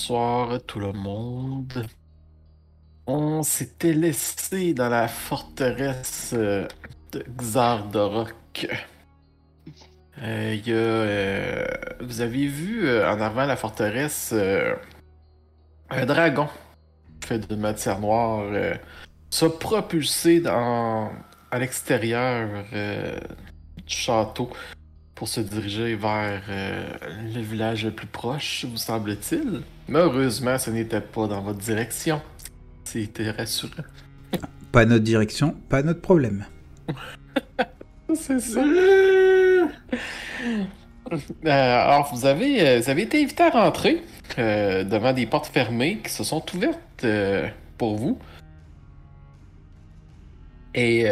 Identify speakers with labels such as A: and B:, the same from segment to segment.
A: bonsoir tout le monde. On s'était laissé dans la forteresse euh, de Xardorok. Euh, euh, vous avez vu en avant la forteresse un dragon fait de matière noire se propulser à l'extérieur du château pour se diriger vers euh, le village le plus proche, vous semble-t-il? Mais heureusement, ce n'était pas dans votre direction. C'était rassurant.
B: Pas notre direction, pas notre problème.
A: C'est ça. Euh, alors, vous avez, euh, vous avez été invité à rentrer euh, devant des portes fermées qui se sont ouvertes euh, pour vous. Et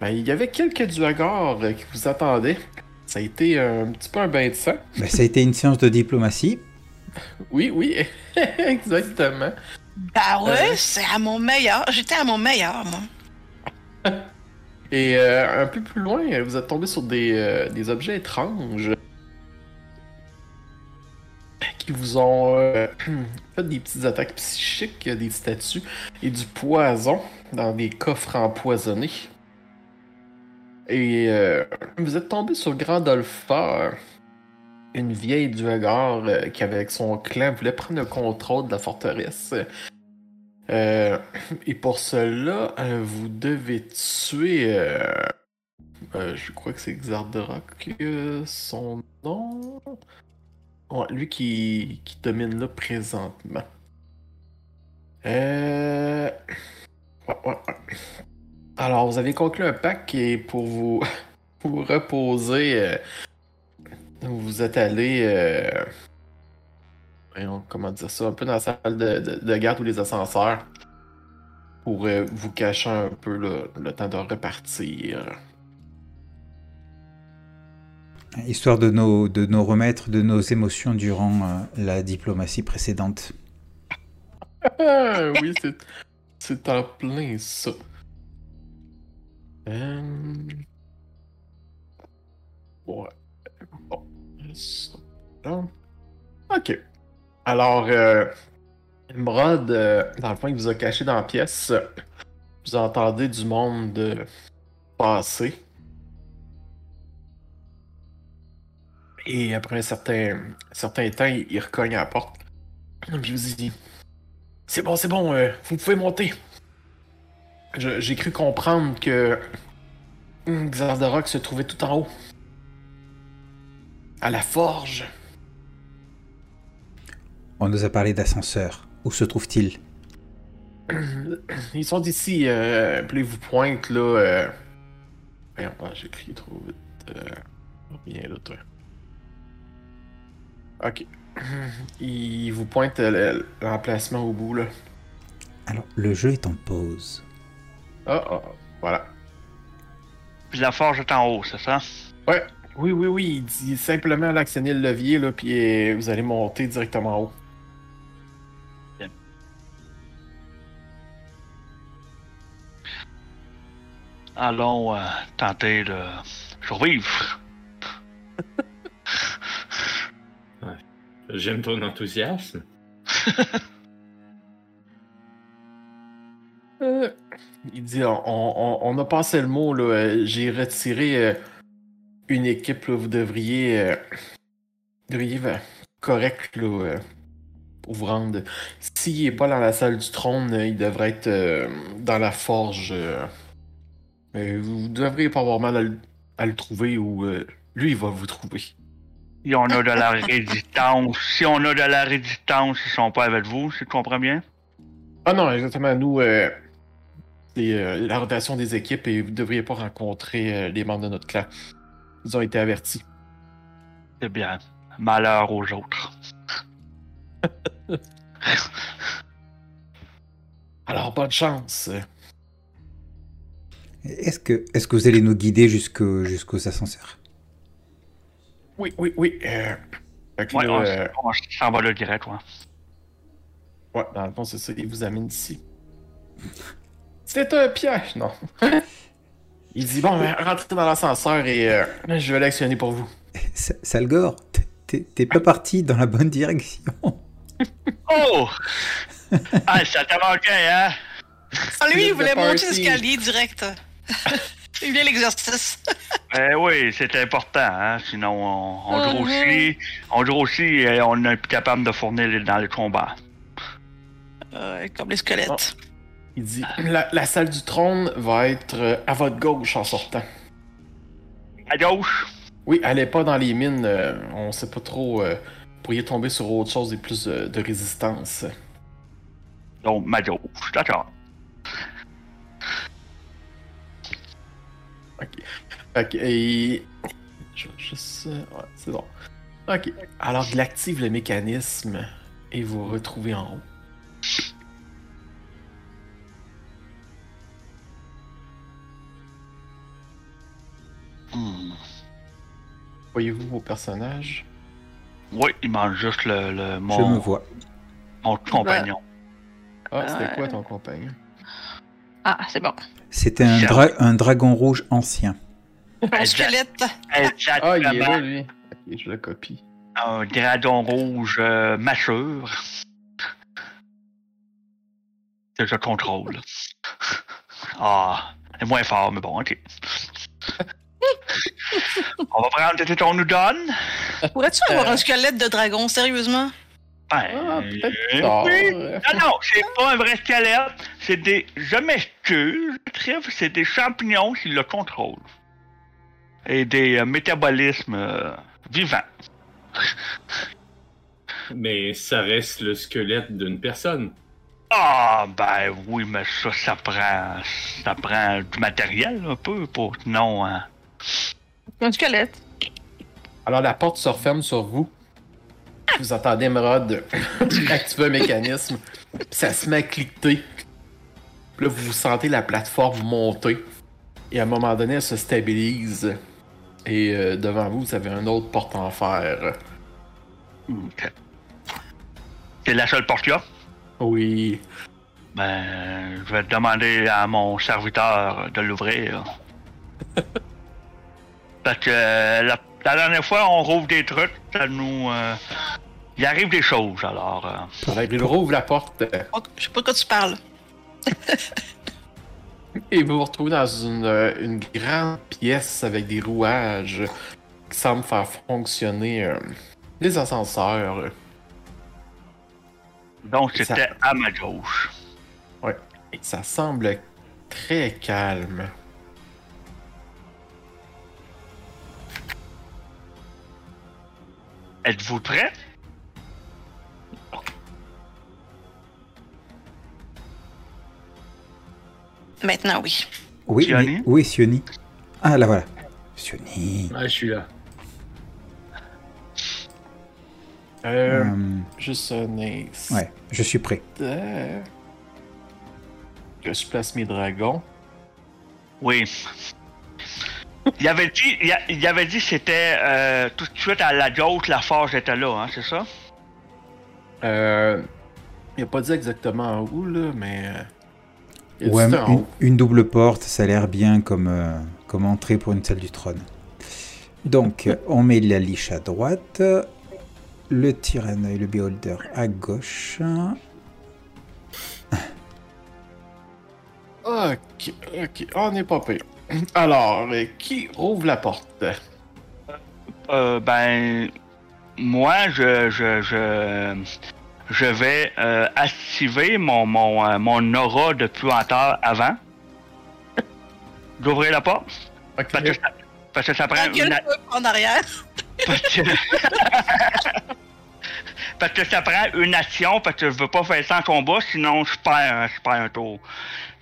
A: ben, il y avait quelques duergars euh, qui vous attendaient. Ça a été un petit peu un bain de sang.
B: Bah, ça a été une séance de diplomatie.
A: Oui, oui, exactement.
C: Bah ouais,
A: Euh.
C: c'est à mon meilleur. J'étais à mon meilleur, moi.
A: Et euh, un peu plus loin, vous êtes tombé sur des, euh, des objets étranges qui vous ont euh, fait des petites attaques psychiques, des statues et du poison dans des coffres empoisonnés. Et euh, vous êtes tombé sur Grandolpha, une vieille duergar euh, qui, avec son clan, voulait prendre le contrôle de la forteresse. Euh, et pour cela, euh, vous devez tuer. je crois que c'est Xardorok, euh, son nom. Lui qui, qui domine là présentement. Ouais, ouais, ouais. Alors, vous avez conclu un pacte et pour vous, vous reposer, euh, vous êtes allé. euh, voyons, comment dire ça, un peu dans la salle de, de- de garde ou les ascenseurs pour euh, vous cacher un peu le, le temps de repartir.
B: Histoire de nous, de nous remettre de nos émotions durant euh, la diplomatie précédente.
A: Ah, oui, c'est, c'est en plein ça. Euh... Ouais. Bon. Ok. Alors, euh, euh, dans le fond, il vous a caché dans la pièce. Vous entendez du monde euh, passer. Et après un certain, certain temps, il, il recogne la porte. Puis il vous dit C'est bon, c'est bon, euh, vous pouvez monter. J'ai cru comprendre que Xardorok se trouvait tout en haut. À la forge.
B: On nous a parlé d'ascenseur. Où se trouve-t-il?
A: Ils sont d'ici. Euh, puis il vous pointe là. Euh... Ah, j'ai écrit trop vite. Euh... Viens là, toi. Ok. Il vous pointe euh, le- l'emplacement au bout là.
B: Alors, le jeu est en pause.
A: Ah, ah, voilà.
D: Puis la forge est en haut, c'est ça?
A: Ouais. Oui, oui, oui. Il dit simplement d'actionner le levier là, puis euh, vous allez monter directement en haut.
D: Allons euh, tenter de survivre.
E: J'aime ton enthousiasme.
A: Euh, il dit on, on- on a passé le mot, là. euh, J'ai retiré euh, une équipe, là. Vous devriez. euh, devriez euh, correct, là. pour vous rendre. S'il est pas dans la salle du trône, il devrait être dans la forge. Mais vous devriez pas avoir mal à le, à le trouver ou lui, il va vous trouver.
D: Si on a de la résistance, si on a de la résistance, ils sont pas avec vous, si tu comprends bien?
A: Ah non, exactement. Nous, euh, euh, la rotation des équipes et vous devriez pas rencontrer euh, les membres de notre clan. Ils ont été avertis.
D: C'est bien. Malheur aux autres.
A: Alors, bonne chance.
B: Est-ce que, est-ce que vous allez nous guider jusqu'au- jusqu'aux ascenseurs?
A: Oui, oui, oui. Euh,
D: Ouais,
A: là,
D: on,
A: euh,
D: on s'en va là direct, ouais.
A: ouais, dans le fond, c'est ça. Il vous amène ici. C'était un piège, non? il dit, bon, ben, rentrez dans l'ascenseur et euh, je vais l'actionner pour vous.
B: Sa- Salgor, t'es- pas parti dans la bonne direction.
D: Oh! ah, ça t'a manqué, hein?
C: Ah, lui, il voulait monter l'escalier direct. il voulait l'exercice.
D: Eh oui, c'est important, hein? Sinon, on, on
C: Mhm.
D: grossit, on grossit et on n'est plus capable de fournir dans les combats.
C: Euh, comme les squelettes.
A: Il dit la, la salle du trône va être euh, à votre gauche en sortant.
D: À gauche,
A: Oui, allez pas dans les mines. euh, on sait pas trop. euh, vous pourriez tomber sur autre chose et plus euh, de résistance.
D: donc ma gauche, d'accord.
A: Ok, et. Je vais juste. Ouais, c'est bon. Ok. Alors, il active le mécanisme et vous retrouvez en haut.
D: Hmm.
A: Voyez-vous vos personnages?
D: Oui, il manque juste le, le-
B: Je
D: mon,
B: me vois.
D: mon compagnon.
A: Ah, c'était
C: Ouais.
A: quoi ton compagnon?
C: Ah, c'est bon.
B: C'était un, dra- un dragon rouge ancien.
C: Un squelette.
A: Ah, il est là, lui. Ok, je le copie.
D: un dragon rouge euh, mature que je contrôle. Ah, c'est moins fort, mais bon, ok. On va prendre tout ce qu'on nous donne.
C: Pourrais-tu avoir un squelette de dragon, sérieusement?
A: Ah,
D: Ben,
A: tard.
D: oui. Non, non, c'est pas un vrai squelette. C'est des. Je m'excuse, c'est des champignons qui le contrôlent. Et des euh, métabolismes euh, vivants.
E: Mais ça reste le squelette d'une personne.
D: Ah, ben oui, mais ça, ça prend. Ça prend du matériel un peu pour. Non, hein.
C: Un squelette.
A: Alors, la porte se referme sur vous. Vous entendez Emerald activer un mécanisme. Puis ça se met à cliqueter. Puis là, vous sentez la plateforme monter. Et à un moment donné, elle se stabilise. Et euh, devant vous, vous avez une autre porte en fer.
D: Ok. C'est la seule porte a?
A: Oui.
D: Ben, je vais demander à mon serviteur de l'ouvrir. Parce que euh, la, la dernière fois, on rouvre des trucs, ça nous. euh, il arrive des choses, alors. euh,
A: il rouvre la porte.
C: Je sais pas de quoi tu parles.
A: Et vous vous retrouvez dans une, euh, une grande pièce avec des rouages qui semblent faire fonctionner euh, les ascenseurs.
D: donc,
A: Ça-
D: c'était à ma gauche.
A: Et ça semble très calme.
D: Êtes-vous prêt?
C: Maintenant, oui.
B: Oui,
D: Sioni
B: mais- oui, Sioni. Ah, là voilà. Sioni.
E: Ah, je suis là.
A: Euh,
B: Euh,
A: Juste un instant.
B: ouais, je suis prêt.
A: Que je place mes dragons.
D: Oui. Il avait dit, il, a- il avait dit que c'était euh, tout de suite à la gauche, la forge était là, hein, c'est ça?
A: Euh, il a pas dit exactement où, là, mais. euh, il
B: Ouais, une, une double porte, ça a l'air bien comme, euh, comme entrée pour une salle du trône. Donc, on met la liche à droite, le tyrannoï, le beholder à gauche.
A: Ok, ok, on n'est pas pire. Alors, euh, qui rouvre la porte?
D: Euh, ben, moi, je, je, je, je vais euh, activer mon, mon, euh, mon aura de puanteur avant d'ouvrir la porte. Parce que, ça, parce que ça prend une,
C: en arrière.
D: parce que, parce que ça prend une action, parce que je veux pas faire ça en combat, sinon je perds, je perds un tour.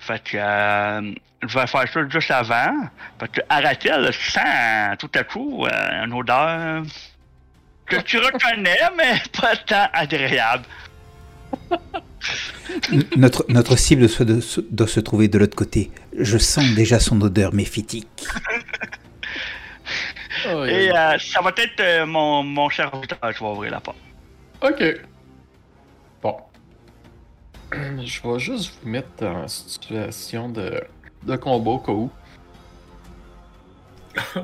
D: Fait que euh, je vais faire ça juste avant. Parce que Arakel sent tout à coup euh, une odeur que tu reconnais, mais pas tant agréable.
B: Notre, notre cible doit se, doit se trouver de l'autre côté. Je sens déjà son odeur méphitique.
A: Oh,
D: Et euh, ça va être euh, mon, mon serviteur qui va ouvrir la porte.
A: Ok. Bon. Je vais juste vous mettre en situation de, de combat au cas où.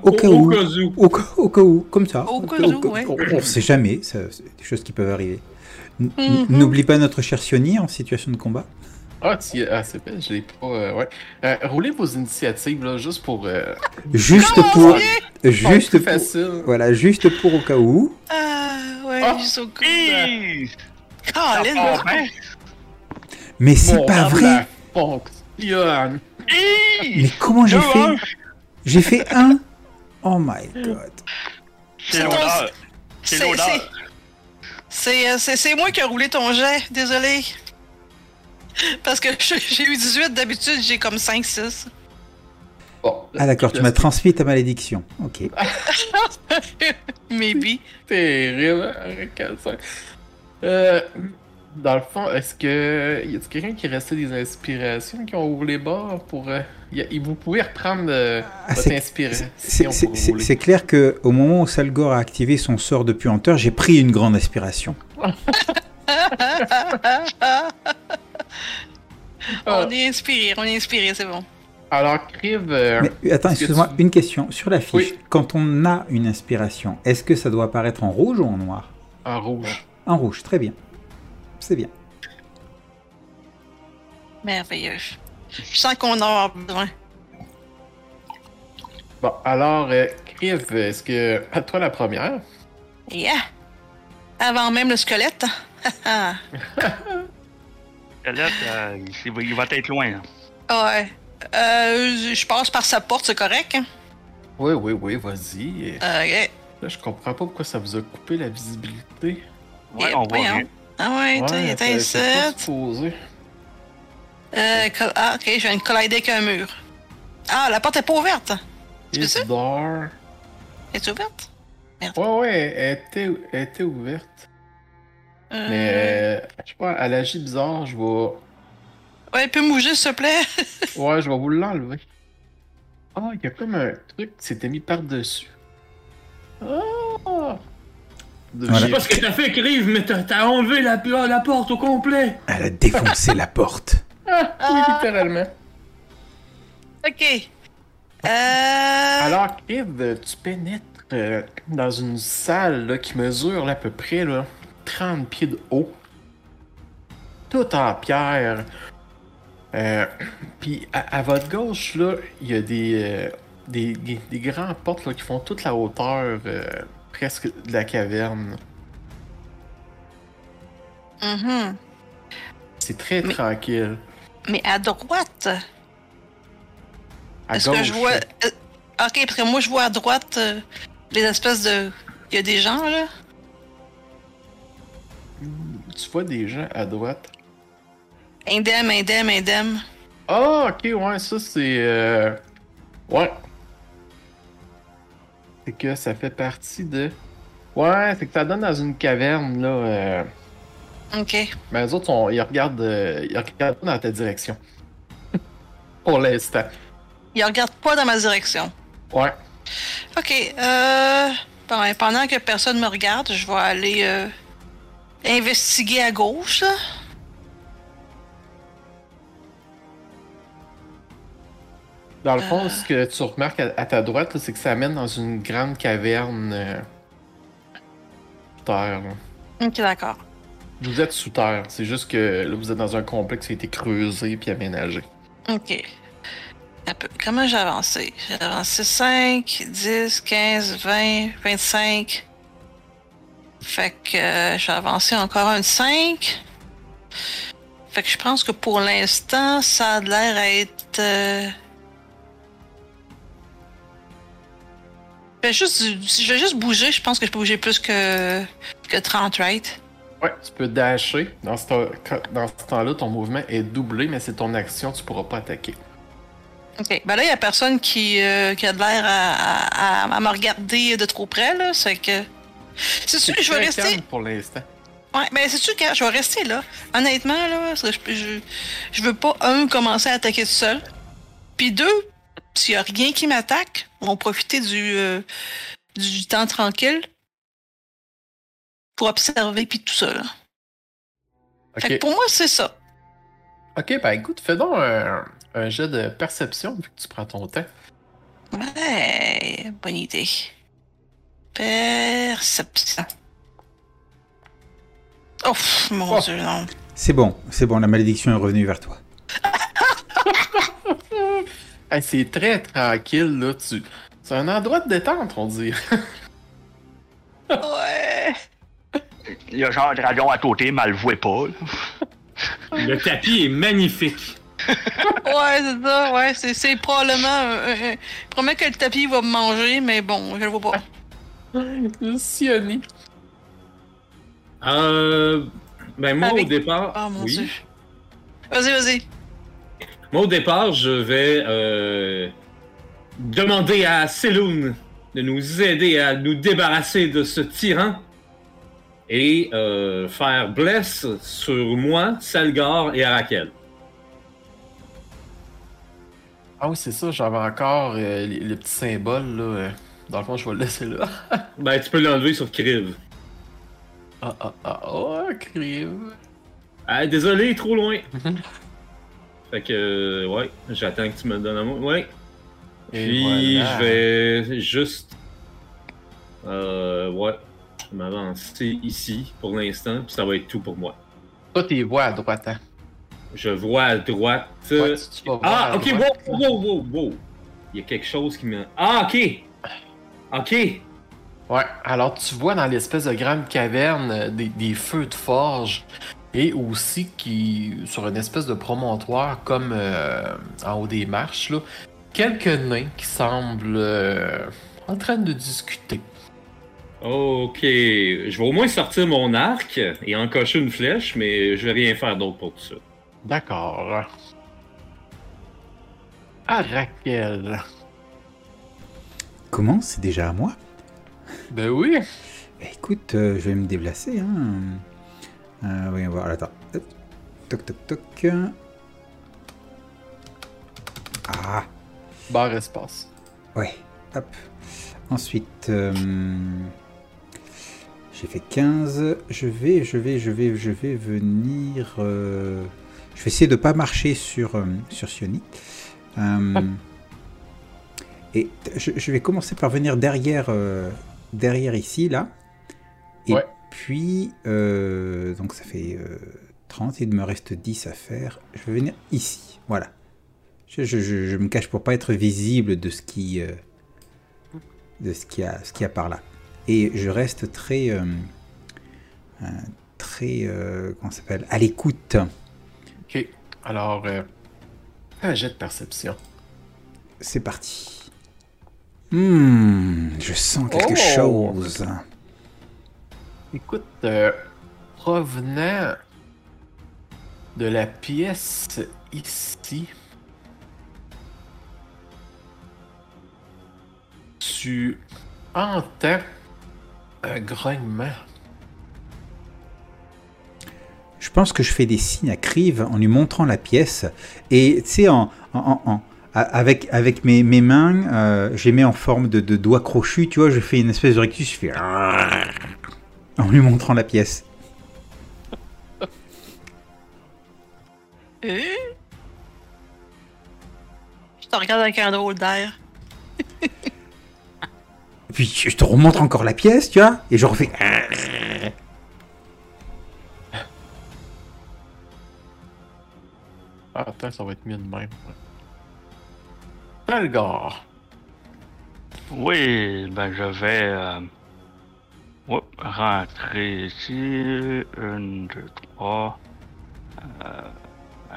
B: Au cas où.
E: cas où.
B: Au, ca- au cas où, comme ça.
C: Au cas où, ouais.
B: On ne sait jamais, ça- c'est des choses qui peuvent arriver.
C: Mhm.
B: N'oublie pas notre cher Sioni en situation de combat.
A: Ah, tu... ah c'est belle, je l'ai pas. euh, ouais. Euh, roulez vos initiatives, là, juste pour. Euh,
B: Juste pour, juste pour,
A: facile.
B: voilà, juste pour au cas où.
C: Ah, ouais,
A: Ah.
C: juste au.
D: Hi! Ça
C: Colin.
D: bien.
B: Mais c'est pas vrai.
A: fonctionne.
B: Mais comment j'ai fait. J'ai fait un. Oh my god.
D: C'est l'odeur. C'est.
C: C'est euh, c'est- moi qui ai roulé ton jet, désolé. Parce que j'ai eu 18, d'habitude j'ai comme 5-6.
A: Bon,
B: Ah d'accord, tu m'as transmis ta malédiction. Ok.
C: Maybe.
A: terrible. Euh, dans le fond, est-ce que y a quelqu'un qui restait des inspirations qui ont ouvert les bords pour euh, y a- y- vous pouvez reprendre euh,
B: Ah,
A: votre
B: c'est-
A: inspiration
B: clair que au moment où Salgor a activé son sort de puanteur, j'ai pris une grande aspiration.
C: on est inspiré, on est inspiré, c'est bon.
A: Alors, Kriv, euh,
B: Mais attends, excuse-moi,
A: tu-
B: une question. Sur la fiche,
A: Oui.
B: quand on a une inspiration, est-ce que ça doit apparaître en rouge ou en noir?
A: En rouge.
B: En rouge, très bien. C'est bien.
C: Merveilleux. Je sens qu'on en a besoin.
A: Bon, alors, euh, Kriv, est-ce que. À toi la première?
C: Yeah! Avant même le squelette.
D: Squelette, euh, il va- être loin. là.
C: ouais. Euh, je passe par sa porte, c'est correct? hein?
A: Oui, oui, oui, vas-y.
C: Ok.
A: Là, je comprends pas pourquoi ça vous a coupé la visibilité.
D: Ouais,
C: Et
D: on voit rien.
C: Ah ouais, toi, il était. Euh, ah, ok, je viens de collider avec un mur. Ah, la porte est pas ouverte. C'est ça?
A: door.
C: Est ouverte?
A: Ouais, ouais, elle était, elle était ouverte.
C: Euh...
A: Mais, euh, je sais pas, à l'agit bizarre, je vais.
C: Ouais, peut bouger, s'il te plaît.
A: Ouais, je vais vous l'enlever. Ah, il y a comme un truc qui s'était mis par-dessus. Ah! De-
B: Voilà.
E: Je sais pas ce que t'as fait, Kriv, mais t'as enlevé la, la porte au complet.
B: Elle a défoncé la porte.
A: Ah, oui, littéralement.
C: ok. Euh...
A: Alors, Kriv, tu pénètres euh, dans une salle là, qui mesure là, à peu près là, 30 pieds de haut. Tout en pierre. Euh, Puis à, à votre gauche, là, il y a des, euh, des, des, des grandes portes là, qui font toute la hauteur euh, presque de la caverne.
C: mhm.
A: C'est très
C: Mais-
A: tranquille.
C: Mais à droite, est-ce que je vois... euh, Ok, parce que moi, je vois à droite euh, les espèces de... Il y a des gens, là.
A: tu vois des gens à droite?
C: Indem, indem, indem.
A: Ah, ok, ouais, ça c'est. Euh... Ouais. C'est que ça fait partie de. Ouais, c'est que ça donne dans une caverne, là. Euh...
C: Ok.
A: Mais les autres, sont... ils, regardent, euh, ils regardent pas dans ta direction. Pour l'instant.
C: Ils regardent pas dans ma direction.
A: Ouais.
C: Ok, euh... bon, pendant que personne me regarde, je vais aller euh, investiguer à gauche, là.
A: Dans le fond, ce que tu remarques à, à ta droite, c'est que ça mène dans une grande caverne. Euh... terre, là.
C: Ok, d'accord.
A: Vous êtes sous terre. C'est juste que là, vous êtes dans un complexe qui a été creusé puis aménagé.
C: Ok. Un peu. Comment j'ai avancé? J'ai avancé 5, 10, 15, 20, 25. Fait que euh, j'ai avancé encore un 5. Fait que je pense que pour l'instant, ça a l'air à être. euh, Je vais juste, je vais juste bouger, je pense que je peux bouger plus que, que 30, right?
A: Ouais, tu peux dasher. Dans ce, dans ce temps-là, ton mouvement est doublé, mais c'est ton action, tu pourras pas attaquer.
C: Ok. Ben là, il y a personne qui, euh, qui a de l'air à, à- me regarder de trop près, là. C'est que. C'est sûr, je vais rester.
A: pour l'instant.
C: Ouais, ben c'est sûr que je vais rester là. Honnêtement, là, que je, je, je veux pas, un, commencer à attaquer tout seul. Puis deux, s'il y a rien qui m'attaque, on va profiter du, euh, du temps tranquille pour observer puis tout ça, là. Fait que pour moi, c'est ça.
A: ok, ben écoute, fais donc un, un jet de perception vu que tu prends ton temps.
C: Ouais, bonne idée. Perception. Oh, mon
A: Oh.
C: dieu, non.
B: C'est bon, c'est bon, la malédiction est revenue vers toi.
A: Hey, c'est très tranquille, là. Tu... C'est un endroit de détente, on dit.
C: Ouais.
D: Il y a genre un dragon à côté, mais elle le voit pas. là.
E: Le tapis est magnifique.
C: Ouais, c'est ça, ouais. C'est, c'est probablement. euh, euh, euh, promet que le tapis va me manger, mais bon, je le vois pas.
A: Sioni.
E: Euh, ben moi
C: Avec-
E: au départ,
C: Oh mon
E: oui.
C: dieu. Vas-y, vas-y.
E: Moi au départ, je vais euh, demander à Seloun de nous aider à nous débarrasser de ce tyran et euh, faire bless sur moi, Salgar et Arakel.
A: Ah oui, c'est ça, j'avais encore euh, les, les petits symboles, là. Dans le fond, je vais le laisser là.
E: Ben tu peux l'enlever sur Kriv.
A: Ah, ah, ah, oh, crive.
E: Ah désolé, trop loin. Fait que euh, ouais, j'attends que tu me le donnes à moi. Ouais.
A: Et
E: Puis
A: voilà.
E: je vais juste euh, ouais, m'avancer ici pour l'instant, puis ça va être tout pour moi.
A: Toi, t'es voix à droite, hein?
E: Je vois à droite.
A: Ouais, tu- tu vas voir
E: ah,
A: à
E: ok,
A: droite.
E: wow, wow, wow, wow. Il y a quelque chose qui me. Ah, ok. Ok.
A: Ouais, alors tu vois dans l'espèce de grande caverne euh, des, des feux de forge et aussi qui sur une espèce de promontoire comme euh, en haut des marches là, quelques nains qui semblent euh, en train de discuter.
E: Ok. Je vais au moins sortir mon arc et encocher une flèche, mais je vais rien faire d'autre pour tout ça.
A: D'accord. Ah Raquel.
B: Comment? C'est déjà à moi?
A: Ben oui.
B: Écoute, euh, je vais me déplacer. Hein. Euh, voyons voir, attends. Toc toc toc. Ah,
A: Barre espace.
B: ouais. Hop. Ensuite, euh, j'ai fait 15. Je vais, je vais, je vais, je vais venir. euh, je vais essayer de pas marcher sur, euh, sur Sioni. Euh, et je, je vais commencer par venir derrière, derrière ici, là. Et
A: Ouais.
B: Puis, euh, donc ça fait euh, 30, il me reste 10 à faire. Je vais venir ici, voilà. Je, je- je- je me cache pour pas être visible de ce qui, euh, de ce qu'il y a, ce par là. Et je reste très, euh, euh, très, euh, comment ça s'appelle, à l'écoute.
A: Ok. Alors, euh, un jet de perception.
B: C'est parti. Hmm, je sens quelque
A: Oh.
B: chose.
A: Écoute, euh, provenant de la pièce ici, tu entends un grognement.
B: Je pense que je fais des signes à Crive en lui montrant la pièce. Et tu sais, en, avec, mes mains, euh, je les mets en forme de, de doigts crochus, tu vois, je fais une espèce de rectus, je fais en lui montrant la pièce.
C: Euh? Je te regarde avec un drôle d'air.
B: Puis je te remontre encore la pièce, tu vois, et je refais.
A: Ah, attends, ça va être mieux de même. ouais. Talgar.
D: Oui, ben je vais euh, rentrer ici. Une, deux, trois. Euh, euh,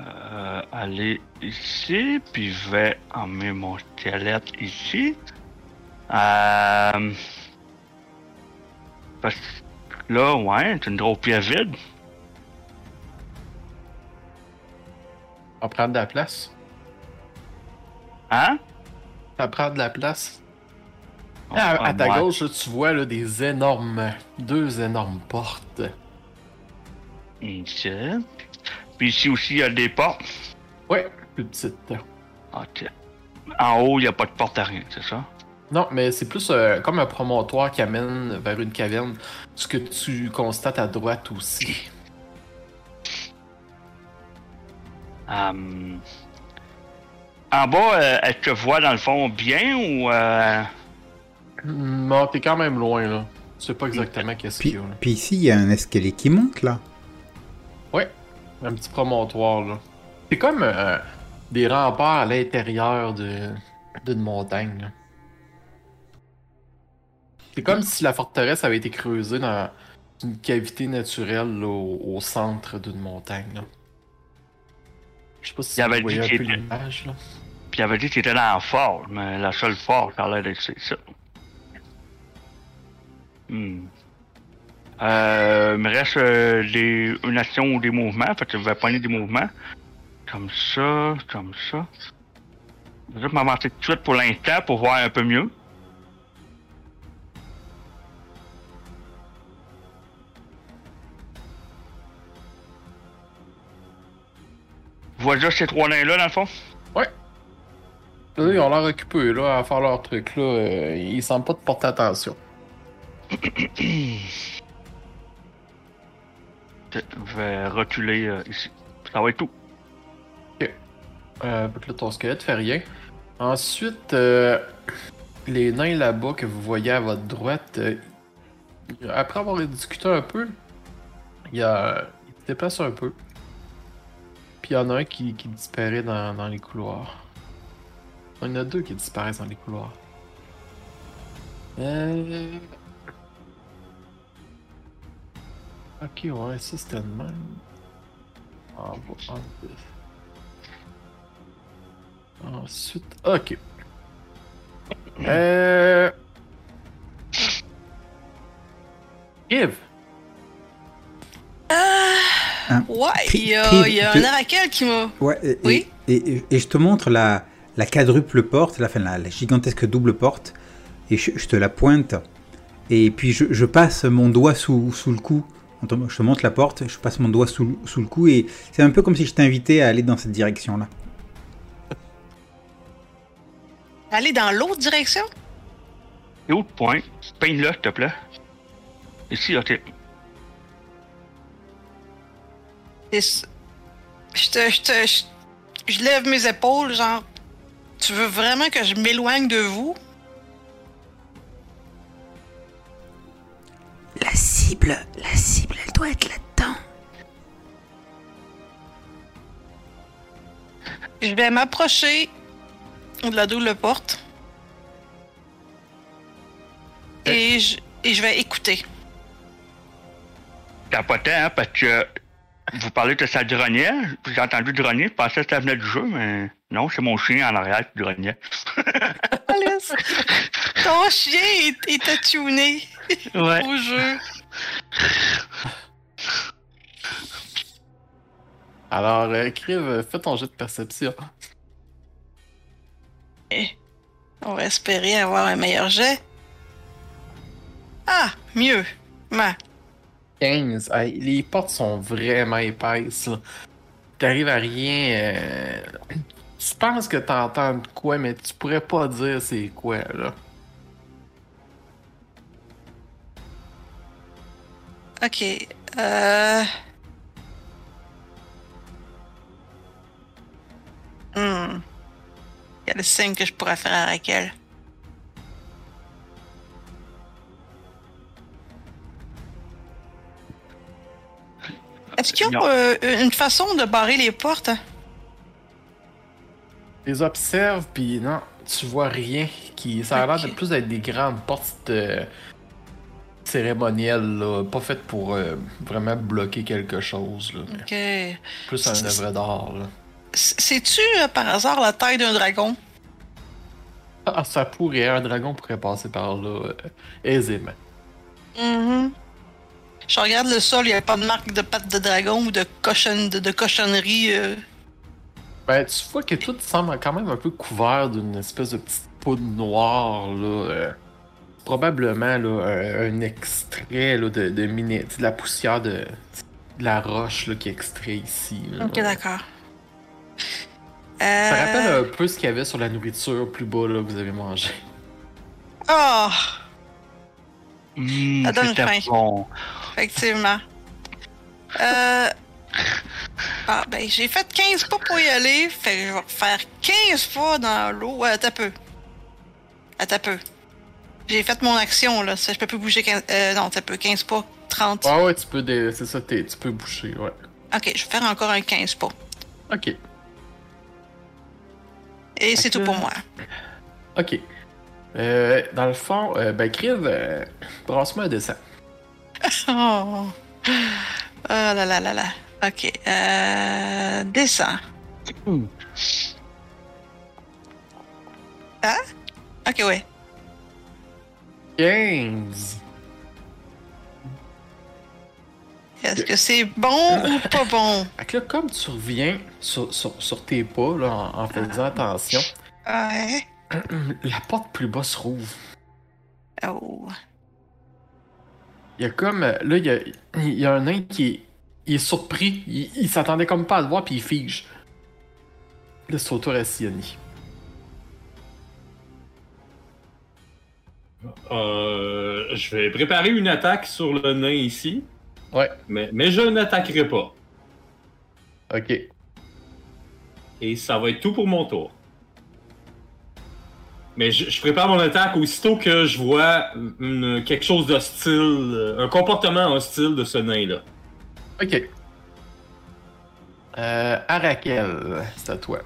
D: euh, aller ici, puis je vais emmener mon squelette ici. Euh, parce que là, ouais, c'est une grosse pièce vide.
A: On va prendre de la place.
D: Hein?
A: Ça prend de la place. Ah, à, à ta gauche, tu vois là, des énormes. Deux énormes portes.
D: Ici. Puis ici aussi, il y a des portes.
A: Ouais, plus petites.
D: Ok. En haut, il n'y a pas de porte à rien, c'est ça?
A: Non, mais c'est plus euh, comme un promontoire qui amène vers une caverne. Ce que tu constates à droite aussi.
D: Hum. En bas, euh, est-ce que je vois dans le fond bien ou. Euh...
A: Non, t'es quand même loin là. Je sais pas exactement qu'est-ce
B: Puis,
A: qu'il y a. là.
B: puis ici, il y a un escalier qui monte là.
A: Ouais, un petit promontoire là. C'est comme euh, des remparts à l'intérieur de d'une montagne. là. C'est comme si la forteresse avait été creusée dans une cavité naturelle là, au, au centre d'une montagne. là. Je sais pas si vous voyez
D: dit
A: un peu l'image là.
D: Puis il avait dit qu'il était dans la fort, mais la seule fort, ça a l'air d'être c'est ça. Hmm. Euh, il me reste euh, des, une action ou des mouvements. Fait que je vais prendre des mouvements. Comme ça, comme ça. Je vais m'avancer tout de suite pour l'instant pour voir un peu mieux. Juste ces trois nains-là, dans le fond?
A: Eux, ils ont l'air occupés là, à faire leur truc là. euh, ils semblent pas de porter attention.
D: Je vais reculer euh, ici. Ça va être tout.
A: Euh, donc là, ton squelette fait rien. Ensuite, euh, les nains là-bas que vous voyez à votre droite, euh, après avoir discuté un peu, il a, ils se déplacent un peu. Puis il y en a un qui, qui disparaît dans, dans les couloirs. Il y en a deux qui disparaissent dans les couloirs. Euh... Ok, ouais, ça c'était le même. En bas. Ensuite, ok. Euh. Yves,
B: Hein?
C: Ouais, il y a, y a
B: de-
C: un oracle qui m'a.
B: Ouais, et,
C: Oui?
B: et, et- et je te montre la, la quadruple porte, la, enfin, la, la gigantesque double porte, et je, je te la pointe, et puis je, je passe mon doigt sous, sous le cou. Je te montre la porte, je passe mon doigt sous, le- sous le cou, et c'est un peu comme si je t'invitais à aller dans cette direction-là.
C: Aller dans l'autre direction?
D: Et le point? Peine-le, s'il te plaît. Ici, ok.
C: Et Je te. Je te. Je, je lève mes épaules, genre. Tu veux vraiment que je m'éloigne de vous?
F: Cible, la cible, elle doit être là-dedans.
C: Je vais m'approcher de la double porte. Et je, et je vais écouter.
D: Capotais, hein, parce que vous parlez que ça grognait. J'ai entendu grogner, je pensais que ça venait du jeu, mais non, c'est mon chien en arrière qui grognait.
C: Alice, ton chien est, est attuné
D: Ouais.
C: au jeu.
A: Alors, euh, Kriv, fais ton jet de perception.
C: On va espérer avoir un meilleur jet. Ah, mieux. Ma.
A: 15. Hey, les portes sont vraiment épaisses. T'arrives à rien. euh, Tu penses que t'entends de quoi, mais tu pourrais pas dire c'est quoi, là.
C: Ok. Euh... Hmm. Quel signe que je pourrais faire à Raquel? Est-ce qu'il y a
D: Non.
C: euh, une façon de barrer les portes?
A: Les observes, puis non, tu vois rien. Qui... Ça a l'air de plus d'être des grandes portes euh, cérémonielles, là. Pas faites pour euh, vraiment bloquer quelque chose, là. Plus un œuvre d'art,
C: Sais-tu euh, par hasard la taille d'un dragon?
A: Ah, ça pourrait, un dragon pourrait passer par là euh, aisément.
C: Mhm. Je regarde le sol, il n'y a pas de marque de pattes de dragon ou de, cochon, de, de cochonnerie.
A: Ben, tu vois que tout semble quand même un peu couvert d'une espèce de petite poudre noire, là. Euh, probablement, là, un, un extrait, là, de, de, miné- de la poussière de, de la roche, là, qui est extrait ici. là.
C: Ok, d'accord.
A: Ça
C: Euh...
A: rappelle un peu ce qu'il y avait sur la nourriture plus bas, là, que vous avez mangé.
C: Oh,
D: Mmh,
C: Ça donne faim.
D: bon.
C: effectivement. Euh... Ah, ben, j'ai fait 15 pas pour y aller, fait que je vais refaire 15 pas dans l'eau. Ouais, attends un peu. Attends un peu. J'ai fait mon action, là. Je peux plus bouger 15... euh, non, ça peut 15 pas, 30.
A: Ouais, ouais, tu peux, dé- c'est ça, tu peux boucher, ouais.
C: Ok, je vais faire encore un 15 pas.
A: Ok,
C: Et c'est tout pour moi.
A: ok. Euh, dans le fond, euh, ben, Kriv, euh, brasse-moi un dessin.
C: Oh. Oh là là là là. Ok. Euh... Descends. Hein? Ok, ouais.
A: 15!
C: Est-ce que c'est bon ou pas bon?
A: Fait que là, comme tu reviens sur, sur, sur tes pas, là, en, en faisant attention,
C: Ouais.
A: la porte plus bas se rouvre.
C: Oh.
A: Il y a comme. Là, il y a, il y a un nain qui est, il est surpris. Il, il s'attendait comme pas à le voir, puis il fige. Là, c'est au tour à Sioni.
E: Euh, je vais préparer une attaque sur le nain ici,
A: Ouais,
E: mais, mais je n'attaquerai pas.
A: ok.
E: Et ça va être tout pour mon tour. Mais je, je prépare mon attaque aussitôt que je vois une- quelque chose d'hostile, euh, un comportement hostile de ce nain-là.
A: Ok. Euh, Arakel, c'est à toi.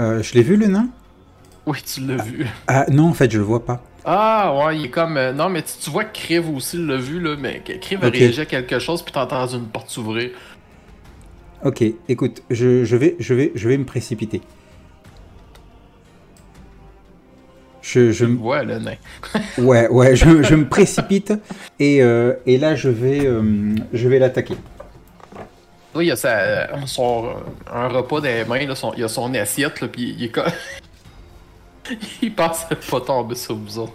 B: Euh, je l'ai vu le nain?
A: Oui, tu l'as vu.
B: Ah non, en fait, je le vois pas.
A: Ah, ouais, il est comme. euh, non, mais tu, tu vois que Kriv aussi l'a vu, là, mais que Kriv a
B: Ok.
A: réagi à quelque chose, puis t'as entendu une porte s'ouvrir.
B: Ok, écoute, je, je vais, je, vais, je vais me précipiter. Je, je,
A: Tu le
B: m-
A: vois, le nain.
B: ouais, ouais, je, je me précipite et, euh, et là je vais, euh, je vais l'attaquer.
A: Oui, il a sa, son, un repas dans les mains, là, son- il a son assiette, là, puis il est comme. il pense à pas tomber sur vous autres.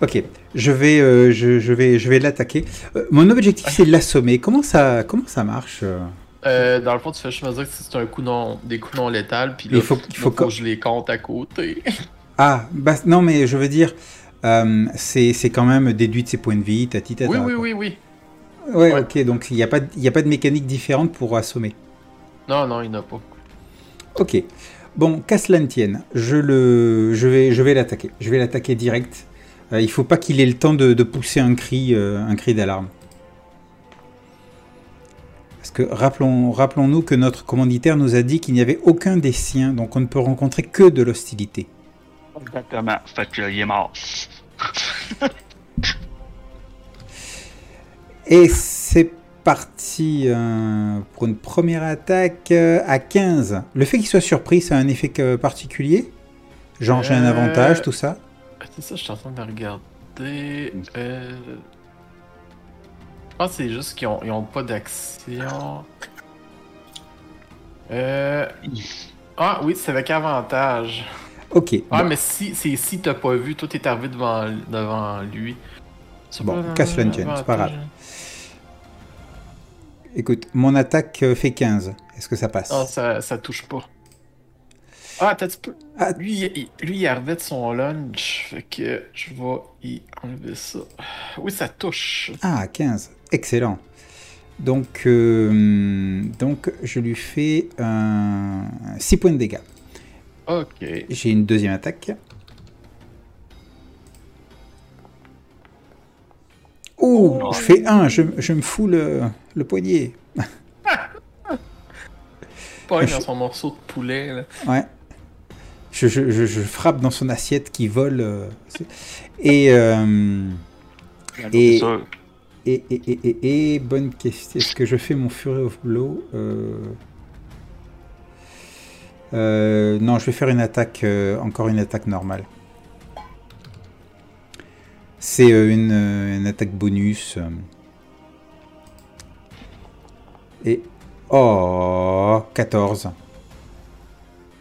B: Ok, je vais, euh, je, je vais, je vais l'attaquer. Euh, mon objectif c'est de l'assommer. Comment ça, comment ça marche euh
A: dans le fond, tu fais juste me dire que c'est un coup non, des coups non létals, puis là,
B: Il faut- il faut
A: que je les compte à côté.
B: Ah, bah, non, mais je veux dire, c'est quand même déduit de ses points de vie, tati tata.
A: oui, oui, oui, oui.
B: Ouais,
A: Ouais.
B: ok, donc il n'y a, pas y a pas de mécanique différente pour assommer.
A: Non, non, il n'y en a pas.
B: Ok. Bon, qu'à cela ne tienne, je, le, je vais, je vais l'attaquer. Je vais l'attaquer direct. Euh, il faut pas qu'il ait le temps de, de pousser un cri, euh, un cri d'alarme. Parce que rappelons, rappelons-nous que notre commanditaire nous a dit qu'il n'y avait aucun des siens, donc on ne peut rencontrer que de l'hostilité.
D: Exactement. Fait est mort.
B: Et c'est parti euh, pour une première attaque euh, à 15. Le fait qu'il soit surpris, ça a un effet particulier? Genre j'ai un
A: Euh,
B: avantage, tout ça?
A: C'est ça, je suis en train de regarder. Que c'est juste qu'ils ont, ils ont pas d'action. Euh... Ah oui, c'est avec avantage.
B: Ok.
A: Ah,
B: bon.
A: mais si, c'est si t'as pas vu, toi t'es arrivé devant, devant lui. C'est
B: Bon, casse tienne, c'est pas grave. Écoute, mon attaque euh, fait 15. Est-ce que ça passe?
A: Ah, ça, ça touche pas. Ah, petit peu.
B: Ah.
A: Lui, il, il- lui, il arrivait de son lunch. Fait que je vais y enlever ça. Oui, ça touche.
B: Ah, 15. Excellent. Donc, euh, donc je lui fais un 6 points de dégâts.
A: Ok.
B: J'ai une deuxième attaque. Oh,
D: Oh.
B: je fais 1, je, je me fous le, le poignet.
A: Pas dans son morceau de poulet. Là.
B: Ouais. Je, je- je- je frappe dans son assiette qui vole. euh, et, euh, Et- et, et, et, et, et, bonne question. Est-ce que je fais mon Fury of Blow Euh, euh, Non, je vais faire une attaque, euh, encore une attaque normale. C'est euh, une, euh, une attaque bonus. Et. Oh 14.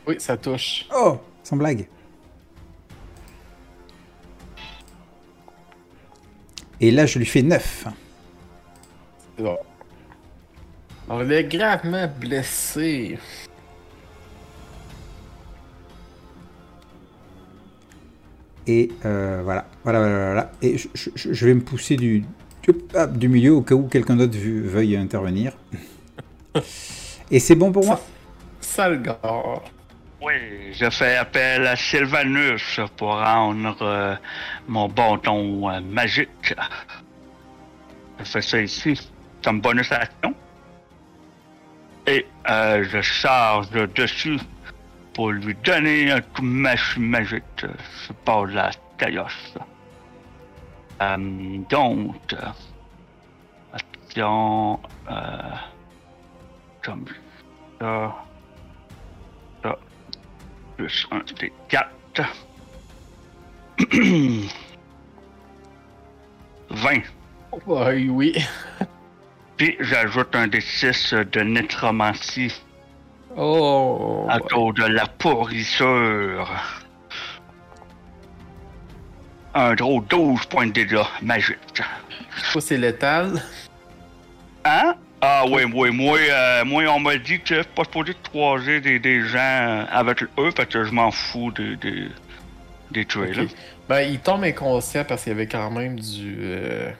A: Oui, ça touche.
B: Oh Sans blague. Et là, je lui fais 9.
A: C'est bon. Il est gravement blessé.
B: Et euh, voilà. Voilà, voilà, voilà. Et je, je- je vais me pousser du, hop, du milieu au cas où quelqu'un d'autre veuille intervenir. Et c'est bon pour moi
A: Sale gars.
D: Oui, je fais appel à Sylvanus pour rendre euh, mon bâton euh, magique. Je fais ça ici, comme bonus action. Et euh, je charge dessus pour lui donner un coup de magique. Je de la cailloche. Euh, donc, action, euh, comme ça, ça, plus un des quatre. 20.
A: Ouais, oui.
D: Puis j'ajoute un des 6 de nécromancie
A: Oh.
D: à cause de la pourrissure. Un gros 12 points de dégâts magiques.
A: Quoi, c'est létal?
D: Hein? Ah oui, oui, moi, euh, moi on m'a dit que je pas supposé de croiser des, des gens avec eux, parce que je m'en fous des, des, des tuer, là.
A: Ben, il tombe inconscient parce qu'il y avait quand même du euh,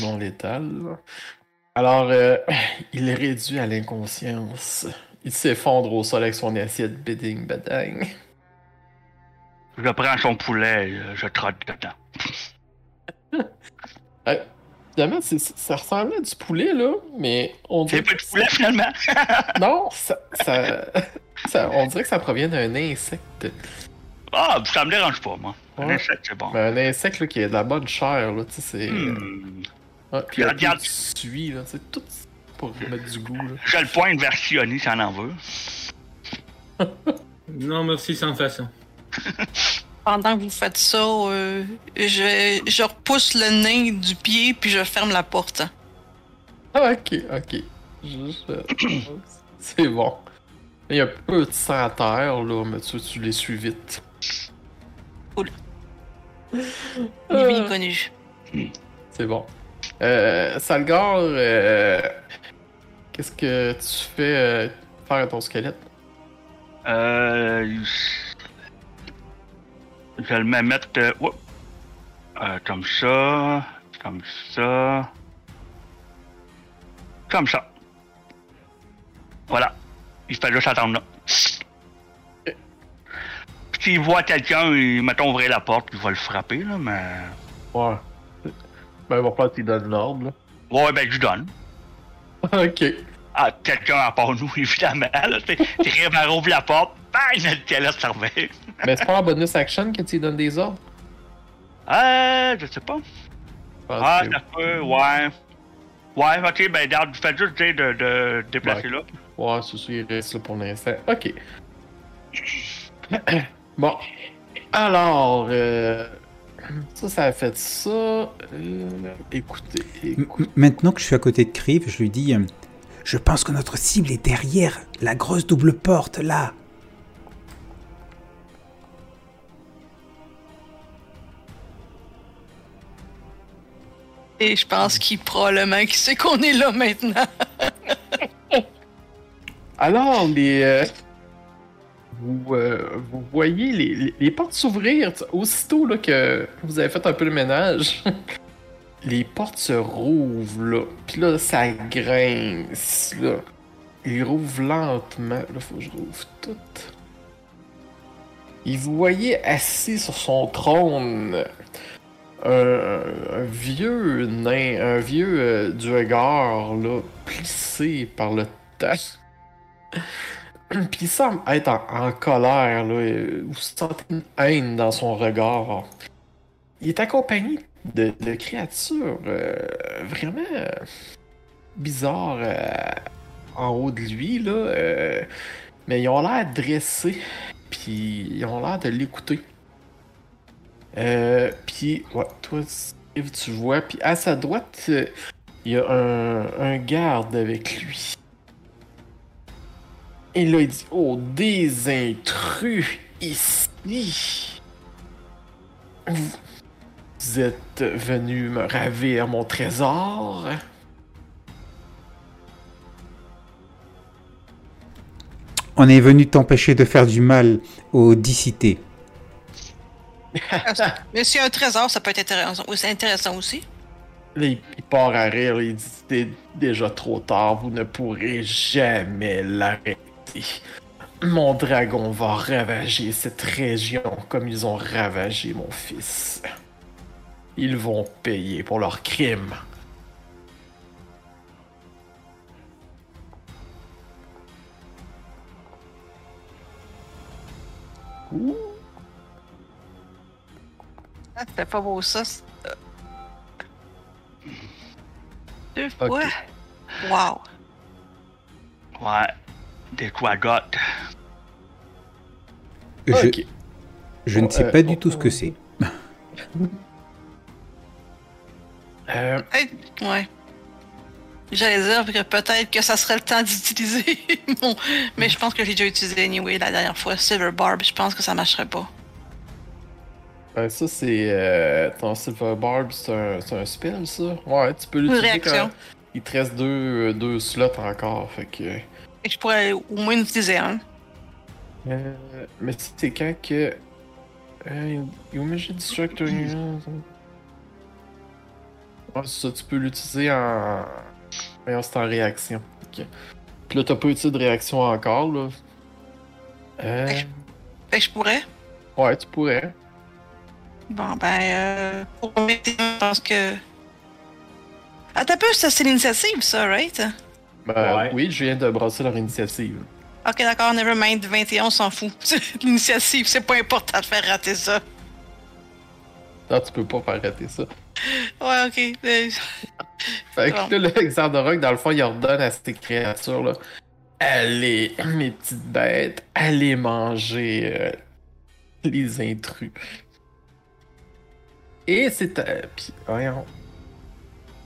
A: non létal. là. Alors, euh, il est réduit à l'inconscience. Il s'effondre au sol avec son assiette bidding badang.
D: Je prends son poulet, euh, je trotte dedans.
A: Finalement, c'est- ça ressemblait à du poulet, là, mais on
D: C'est
A: dirait
D: pas
A: que
D: du poulet, finalement?
A: Non, ça, ça, ça- on dirait que ça provient d'un insecte.
D: Ah, ça me dérange pas, moi. Un
A: Ouais.
D: insecte, c'est bon.
A: Ben, un insecte là, qui a de la bonne chair, là, tu sais, c'est...
D: Hmm.
A: Ouais, puis il y a
D: Regarde.
A: tout suit, là, tu sais, tout pour mettre du goût, là.
D: Je le pointe vers Sioni, si on en veut.
E: Non, merci, sans façon.
C: Pendant que vous faites ça, euh, je, je repousse le nain du pied puis je ferme la porte.
A: Ok, ok. Juste, euh, c'est bon. Il y a un peu de sang à terre, là, mais tu, tu les suis vite.
C: Cool. Lui inconnu.
A: c'est bon. Euh, Salgar, euh, qu'est-ce que tu fais euh, faire à ton squelette?
D: Euh. Je vais le mettre. euh. Euh, comme ça. Comme ça. Comme ça. Voilà. Il fait juste attendre là. S'il voit quelqu'un, il mettons ouvrir la porte, il va le frapper, là, mais.
A: Ouais. Ben, il va falloir que tu donnes l'ordre, là.
D: Ouais, ben, je donne.
A: ok.
D: Ah, quelqu'un à part nous, évidemment, là. Arrives à ouvrir la porte, bang, notre calette servait.
A: Mais c'est pas en bonus action que tu lui donnes des ordres?
D: Euh, je sais pas. Ah,
A: que-
D: ça peut, ouais. Ouais, ok, ben, regarde, faites juste dire de, de déplacer là.
A: Ouais, c'est ça, il reste là pour l'instant. Ok. bon. Alors, euh, ça, ça a fait ça. Euh, écoutez, écoutez.
B: Maintenant que je suis à côté de Kriv, je lui dis euh, Je pense que notre cible est derrière la grosse double porte, là.
C: Et je pense qu'il probablement qu'il sait qu'on est là maintenant.
A: Alors, les. euh, vous, euh, vous voyez les, portes s'ouvrir aussitôt là, que vous avez fait un peu le ménage. les portes se rouvrent là. Puis là, ça grince là. Ils rouvrent lentement. Là, faut que je rouvre tout. Et vous voyez assis sur son trône un, vieux nain, un vieux euh, duergar là, plissé par le temps. Puis il semble être en, colère, là. et Vous sentez une haine dans son regard. Il est accompagné de, créatures euh, vraiment euh, bizarres en haut de lui, là. mais ils ont l'air dressés, puis ils ont l'air de l'écouter. Euh, puis, ouais, toi, tu vois, puis à sa droite, il y a un, garde avec lui. Et là, il dit Oh, des intrus ici. Vous, êtes venu me ravir mon trésor.
B: On est venu t'empêcher de faire du mal aux dicités.
C: Mais s'il un trésor, ça peut être intéressant, aussi.
A: Il, part à rire. Il dit C'est déjà trop tard. Vous ne pourrez jamais l'arrêter. mon dragon va ravager cette région comme ils ont ravagé mon fils. Ils vont payer pour leurs crimes.
C: Ah, C'était pas beau ça. c'est- Deux fois. Wow.
D: Ouais. Des quagottes.
B: Je,
A: Ok.
B: je ne sais
A: Euh,
B: pas du tout ce que c'est.
A: Euh,
C: Hey, ouais. J'allais dire que peut-être que ça serait le temps d'utiliser mon... Mais je pense que j'ai déjà utilisé anyway la dernière fois. Silver Barb, je pense que ça marcherait pas.
A: Ben, ça, c'est. euh, ton Silver Barb, c'est un, un spell, ça? Ouais, tu peux l'utiliser quand il te reste deux, deux slots encore. Fait que.
C: Et je pourrais au moins utiliser un.
A: Euh, mais c'est quand que. Euh, you Magic Destructor. Ouais, ça, tu peux l'utiliser en. Voyons, c'est en réaction. Puis là, t'as pas utilisé de réaction encore, là? Euh...
C: Fait que je pourrais.
A: Ouais, tu pourrais.
C: Bon, ben, euh, pour je pense que. Ah, t'as peu, ça, c'est l'initiative, ça, right?
A: Ben,
E: Ouais.
A: oui, je viens de brasser leur initiative.
C: Ok, d'accord, nevermind, 21, on s'en fout. L'initiative, c'est pas important de faire rater ça.
A: Non, tu peux pas faire rater ça.
C: Ouais, ok.
A: Fait
C: Bon.
A: que là, le Xardorok, dans le fond, il ordonne à ces créatures-là allez, mes petites bêtes, allez manger euh, les intrus. Et c'est à. Puis, voyons.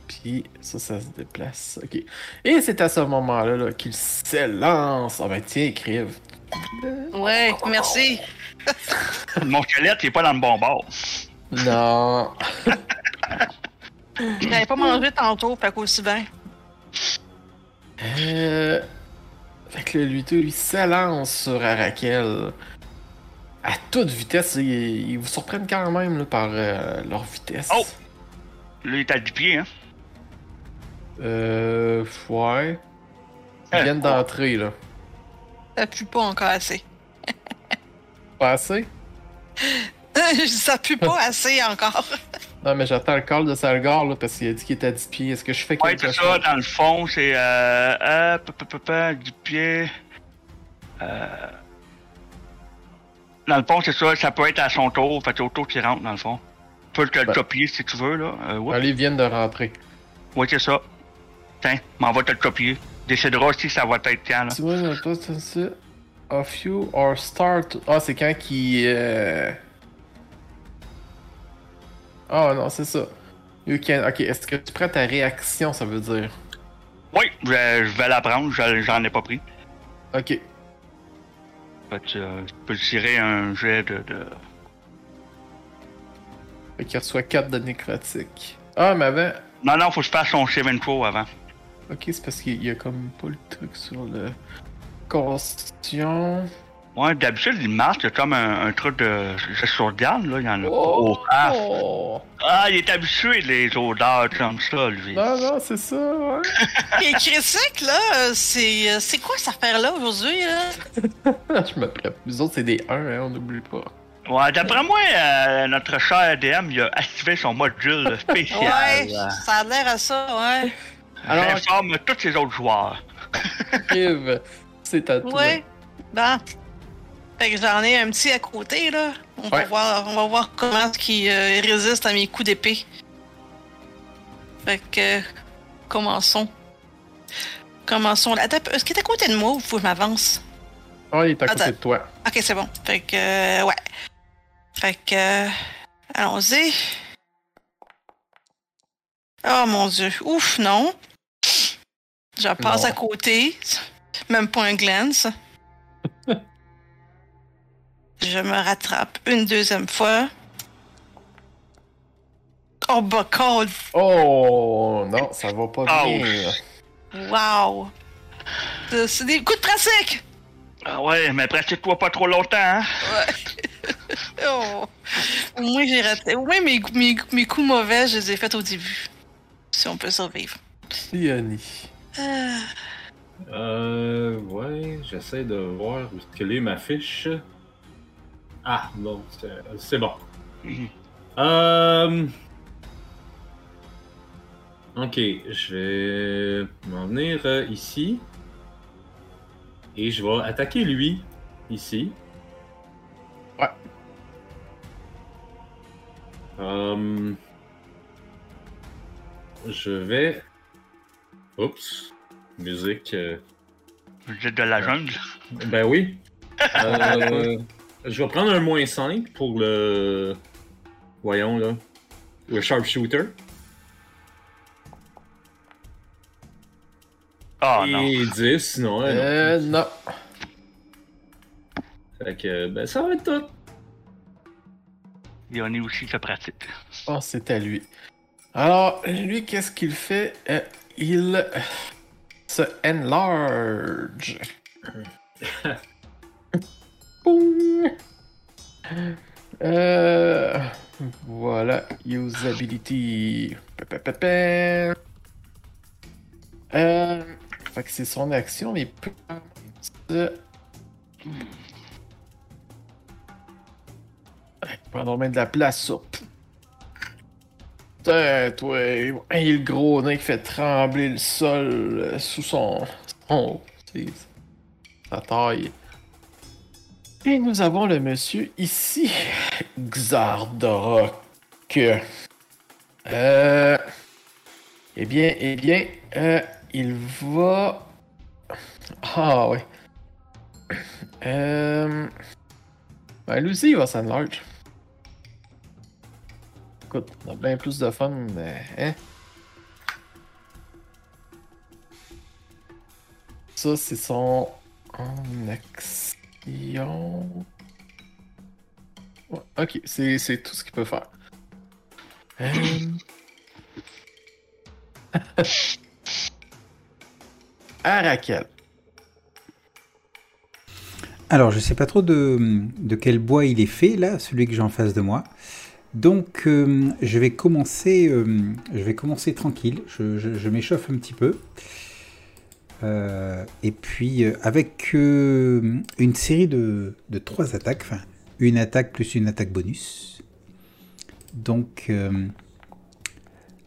A: Puis, ça, ça se déplace. Ok. Et c'est à ce moment-là là, qu'il s'élance. Ah ben, tiens, écrive.
C: Ouais, merci.
D: Mon squelette, il est pas dans le bon bord.
A: Non.
C: J'avais pas mangé tantôt, fait qu'aussi bien.
A: Euh... Fait que le lutteux, lui, s'élance sur Arakel. À toute vitesse, ils, ils vous surprennent quand même là, par euh, leur vitesse.
D: Oh! Là, il est à 10 pieds, hein?
A: Euh. Ouais. Ils
D: Euh,
A: viennent
D: quoi?
A: d'entrer, là.
C: Ça pue pas encore assez.
A: Pas assez?
C: ça pue pas assez encore.
A: Non, mais j'attends le call de Salgar, là, parce qu'il a dit qu'il était à 10 pieds. Est-ce que je fais
D: Ouais,
A: quelque
D: c'est
A: chose?
D: ça, dans le fond, c'est. Euh. euh pa, pa, pa, 10 pieds. Euh. Dans le fond, c'est ça, ça peut être à son tour, fait c'est au tour qui rentre, dans le fond. Tu peux te le
A: Ben.
D: copier si tu veux, là. Euh, ouais.
A: Allez, ils viennent de rentrer.
D: Ouais, c'est ça. Tiens, m'en va te le copier. Décidera si ça va être quand, là.
A: Tu vois, poste, c'est ça. Of you or start. Ah, c'est quand qui. Euh... Ah, non, c'est ça. You can. Ok, est-ce que tu prends ta réaction, ça veut dire?
D: Oui, je, je vais la prendre, je- j'en ai pas pris.
A: Ok.
D: Fait que euh, peux tirer un jet de. de...
A: Fait qu'il reçoit 4 de nécrotique. Ah, mais avant.
D: Non, non, faut que je fasse son saving throw avant.
A: Ok, c'est parce qu'il y a comme pas le truc sur le. Constitution.
D: Ouais, d'habitude, il marche, il y a comme un, un truc de. de sauvegarde, là, il y en a. Oh, ah,
A: Oh!
D: Ah, il est habitué les odeurs comme ça, lui.
A: Non, non, c'est ça, ouais.
C: Et critique, là, c'est euh, c'est quoi cette affaire-là aujourd'hui, là?
A: je me prépare. Nous autres, c'est des 1, hein, on n'oublie pas.
D: Ouais, d'après moi, euh, notre cher DM, il a activé son module spécial.
C: Ouais, ça a l'air à ça, ouais.
A: Alors-
D: J'informe tous les autres joueurs.
A: Yves, c'est à toi.
C: Ouais. Bon. Fait que j'en ai un petit à côté, là. On, va, voir, on va voir comment qu'il euh, résiste à mes coups d'épée. Fait que. Commençons. Commençons. Attends, est-ce qu'il est à côté de moi ou faut que je m'avance?
A: Ah, il est à côté de toi.
C: Ok, c'est bon. Fait que. euh, ouais. Fait que. euh, Allons-y. Oh mon dieu. Ouf, non. Je passe
A: Non.
C: à côté. Même pas un glance. Je me rattrape une deuxième fois. Oh, bah, God.
A: Oh, non, ça va pas
D: Ah,
A: bien.
C: Wow. Euh, C'est des coups de pratique.
D: Ah ouais, mais pratique-toi pas trop longtemps, hein?
C: Oh. Au moins, j'ai raté. Au moins, mes, mes, mes coups mauvais, je les ai faits au début. Si on peut survivre.
A: Léonie.
C: Euh,
E: Euh, ouais, j'essaie de voir où est-ce qu'elle est ma fiche. Ah, bon, c'est- bon.
D: Mhm.
E: Euh... Ok, je vais m'en venir euh, ici. Et je vais attaquer lui, ici.
A: Ouais.
E: Euh, Je vais... Oups. Musique... euh,
D: de la jungle?
E: Ben oui. Euh, je vais prendre un moins 5 pour le. Voyons là. Le sharpshooter.
D: Ah non.
E: Et 10, non. non.
A: Euh, non.
E: Fait que, ben ça va être tout.
D: Et on est aussi fait pratique.
A: Oh, c'est à lui. Alors, lui, qu'est-ce qu'il fait? Euh, il se enlarge. Euh, voilà, usability. Euh, fait que c'est son action, mais il peut se- Il prend donc bien de la place, ça. Putain, hey, le gros nain qui fait trembler le sol sous son, son sa taille. Et nous avons le monsieur ici, Xardorok. Euh, eh bien, eh bien, euh, il va. Ah ouais. Euh, ben, lui aussi, il va s'enlarge. Écoute, on a bien plus de fun, mais. Hein? Ça, c'est son. Ok, c'est tout ce qu'il peut faire. Euh.
B: Alors, je sais pas trop de, de quel bois il est fait, là, celui que j'ai en face de moi. Donc, euh, je, vais commencer, euh, je vais commencer tranquille. Je m'échauffe un petit peu. Euh, et puis, euh, avec euh, une série de, de trois attaques, enfin, une attaque plus une attaque bonus. Donc,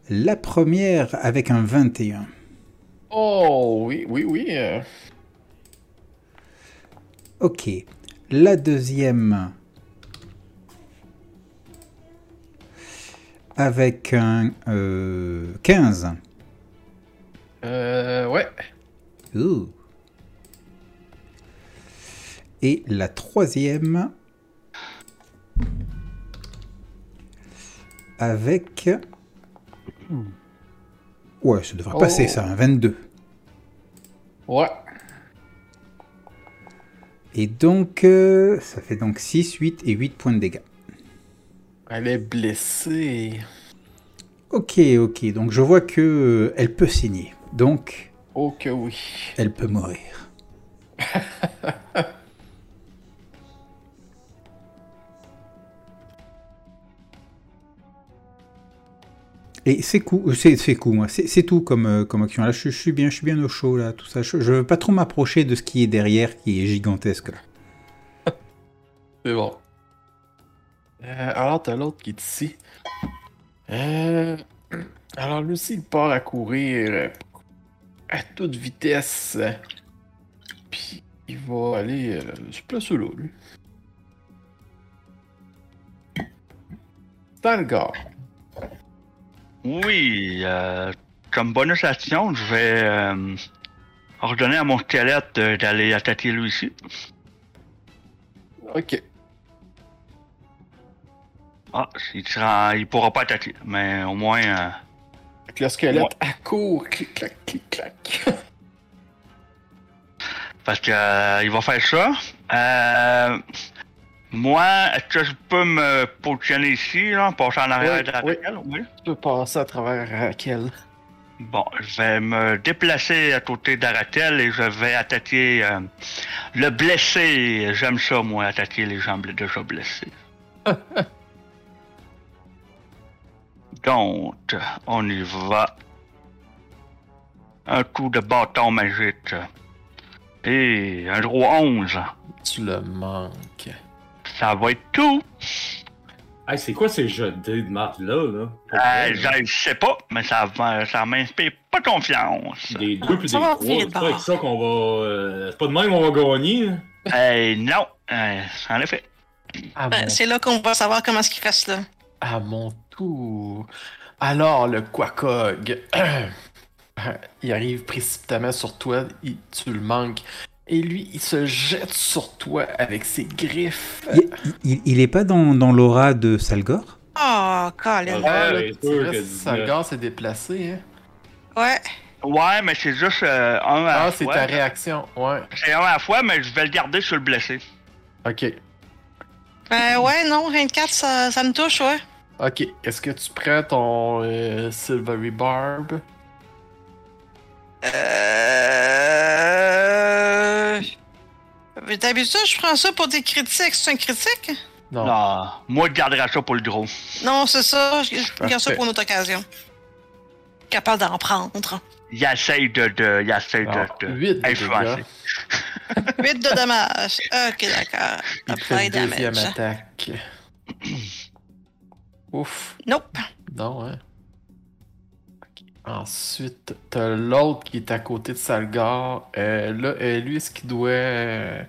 B: la première avec un 21.
A: Oh, oui, oui, oui.
B: Ok. La deuxième. Avec un euh, 15.
A: euh, ouais.
B: Et la troisième. Avec. Ouais, ça devrait
A: Oh.
B: passer ça, un 22.
A: Ouais.
B: Et donc, euh, ça fait donc 6, 8 et 8 points de dégâts.
A: Elle est blessée.
B: Ok, ok, donc je vois que euh, elle peut saigner. Donc,
A: Oh que oui.
B: elle peut mourir. Et c'est cool, c'est c'est cool, moi. C'est c'est tout comme, euh, comme action. Là, je, je suis bien, je suis bien au chaud là, tout ça. Je, je veux pas trop m'approcher de ce qui est derrière, qui est gigantesque là.
A: C'est bon. Euh, alors, t'as l'autre qui est ici. Euh, alors, lui aussi, il part à courir euh, à toute vitesse. euh, Puis, il va aller euh, se placer là, lui. Stalgar.
D: Oui, euh, comme bonus action, je vais euh, ordonner à mon squelette euh, d'aller attaquer lui ici.
A: Ok.
D: Ah, il, sera, il pourra pas attaquer, mais au moins. euh,
A: Avec le squelette
D: Ouais.
A: à court. Clic, clac, clic, clac.
D: parce que euh, il va faire ça. Euh, moi, est-ce que je peux me positionner ici, là, passer en arrière
A: Oui,
D: de la
A: oui.
D: Raquel? Oui.
A: tu peux passer à travers Raquel.
D: Bon, je vais me déplacer à côté d'Aratel et je vais attaquer euh, le blessé. J'aime ça, moi, attaquer les gens déjà blessés. Donc, on y va. Un coup de bâton magique. Et un gros 11.
A: Tu le manques.
D: Ça va être tout.
E: Hey, c'est quoi ces jeux de maths là, là?
D: Euh, je ne sais pas, mais ça, va- ça m'inspire pas confiance.
E: Des deux
C: Ça
E: des trois. C'est pas avec ça qu'on va. euh, c'est pas de même on va gagner. hein?
D: Euh, non, euh, en effet.
A: À
C: Ben,
A: mon,
C: c'est là qu'on va savoir comment ce qu'il fasse là.
A: à mon Alors, le Quacog. il arrive précipitamment sur toi, il- tu le manques. Et lui, il se jette sur toi avec ses griffes.
B: Il, il- il est pas dans, dans l'aura de Salgor?
C: Oh, Colin.
E: Ah,
A: Ah,
E: c'est
A: Salgar s'est déplacé, hein.
C: Ouais.
D: Ouais, mais c'est juste euh, un à
A: Ah,
D: la
A: c'est
D: fois.
A: ta réaction. Ouais.
D: C'est un à la fois, mais je vais le garder sur le blessé.
A: Ok.
C: Ben ouais, non, 24, ça, ça me touche, ouais.
A: Ok. Est-ce que tu prends ton euh, Silvery Barb?
C: Euh... D'habitude, je prends ça pour des critiques. C'est un critique?
A: Non.
D: Non, moi, je garderai ça pour le gros.
C: Non, c'est ça. Je, je garde ça pour une autre occasion. Capable d'en prendre.
D: Il essaye de. de il essaye de. de
A: 8 de
D: influencer.
A: dégâts.
C: 8 de dommages. Ok, d'accord.
A: Il te fait
C: Après
A: deuxième
C: damage.
A: attaque. Ouf.
C: Nope.
A: Non, hein. Ensuite, t'as l'autre qui est à côté de Salgar. Euh, là, euh, lui, est-ce qu'il doit. euh,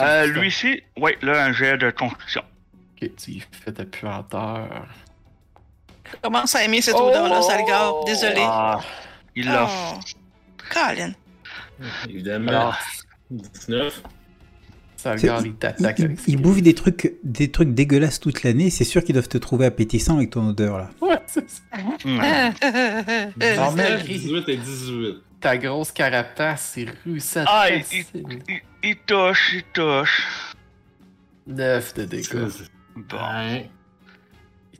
D: Euh, lui ici, oui, là, un jet de construction.
A: Ok, tu fais ta puanteur.
C: Commence à aimer cette odeur-là, Salgar. Désolé.
D: Ah, il l'a.
C: Oh. Colin.
E: Évidemment.
A: Alors,
E: 19.
A: Il
B: il,
A: t'attaque
B: il-
A: avec ses
B: il bouffe des trucs, des trucs dégueulasses toute l'année. C'est sûr qu'ils doivent te trouver appétissant avec ton odeur là.
A: Ouais, c'est ça.
D: Hmm.
A: Non, mais-
E: 19, 18 et 18.
A: Ta grosse carapace, c'est te
D: Ah, il,
A: fasciner.
D: il- il touche, il touche.
A: 9 de dégâts.
D: Bon.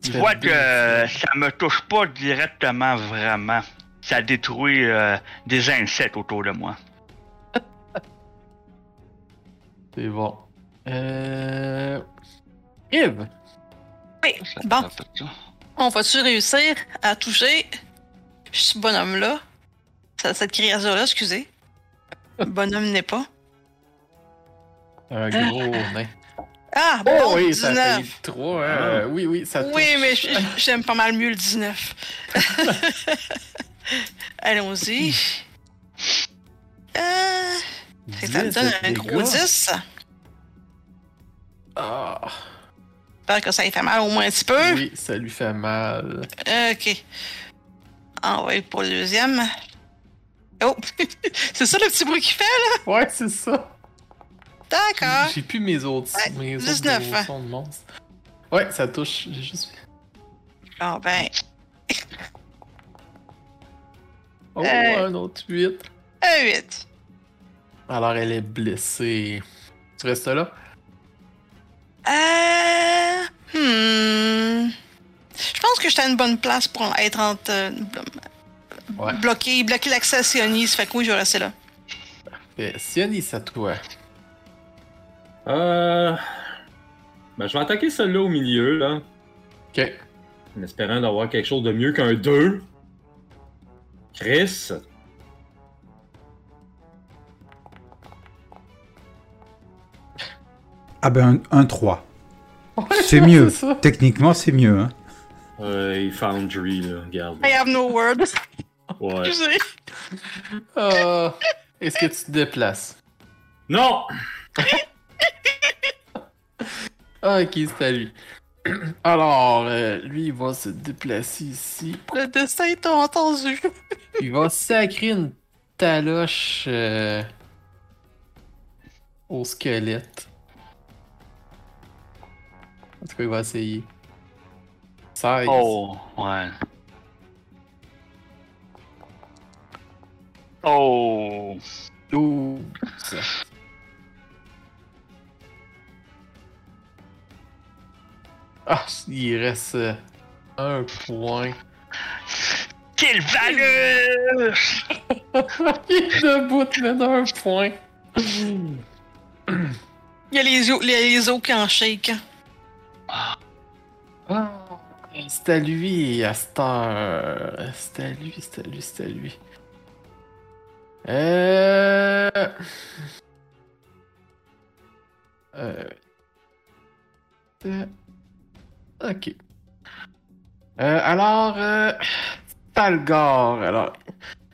D: Tu vois que euh, ça me touche pas directement vraiment. Ça détruit euh, des insectes autour de moi.
A: C'est bon. Euh. Yves!
C: Bon. On va-tu réussir à toucher ce bonhomme-là? Ça- Cette créature-là, excusez. Bonhomme n'est pas.
A: Un gros nain.
C: Ah,
A: Oh
C: bon,
A: oui, ça
C: 19.
A: fait 3. Hein? Oui, oui, ça touche.
C: Oui, mais j'aime pas mal mieux le 19. Allons-y. Euh, ça me
A: 10
C: donne un gros
A: dégâts.
C: 10.
A: Ah,
C: J'espère que ça lui fait mal au moins un petit peu.
A: oui, ça lui fait mal.
C: Ok. Ah ouais, pour le deuxième. Oh! c'est ça le petit bruit qu'il fait, là?
A: Ouais, c'est ça.
C: D'accord.
A: J'ai plus mes autres,
C: Ouais,
A: mes
C: 19.
A: autres sons de monstre. Ouais, ça touche. J'ai juste.
C: Ah ben,
A: Oh,
C: Euh.
A: un autre 8.
C: un 8.
A: Alors, elle est blessée. Tu restes là?
C: Euh. Hmm. Je pense que j'étais à une bonne place pour être entre. euh,
A: Ouais.
C: bloquer, bloquer l'accès à Sionis. Fait que oui, je vais rester là.
A: Et Sionis, à toi.
E: Euh. Ben, je vais attaquer celui-là au milieu, là.
A: Ok.
E: En espérant d'avoir quelque chose de mieux qu'un 2. Chris.
B: Ah ben un, un 3. C'est mieux. Techniquement, c'est mieux. Hein.
E: Ouais, Foundry, là, regarde.
C: I have no words.
E: Ouais.
C: Excusez.
A: Ah, Est-ce que tu te déplaces?
E: Non!
A: Ok, c'est à lui. Alors, euh, lui, il va se déplacer ici.
C: Le destin t'a entendu.
A: Il va sacrer une taloche euh, au squelette. En tout cas, il va essayer. 16.
D: Oh, ouais. Oh.
A: 12. Ah, il reste euh, un point.
D: Quelle valeur!
A: il est debout, mais d'un point.
C: Il y a les os, les, les os qui en shake.
A: Ah, c'est à lui, à cette heure. C'est à lui, c'est à lui, c'est à lui. Euh... Euh... euh, Ok. Euh, alors, euh... Talgar, alors,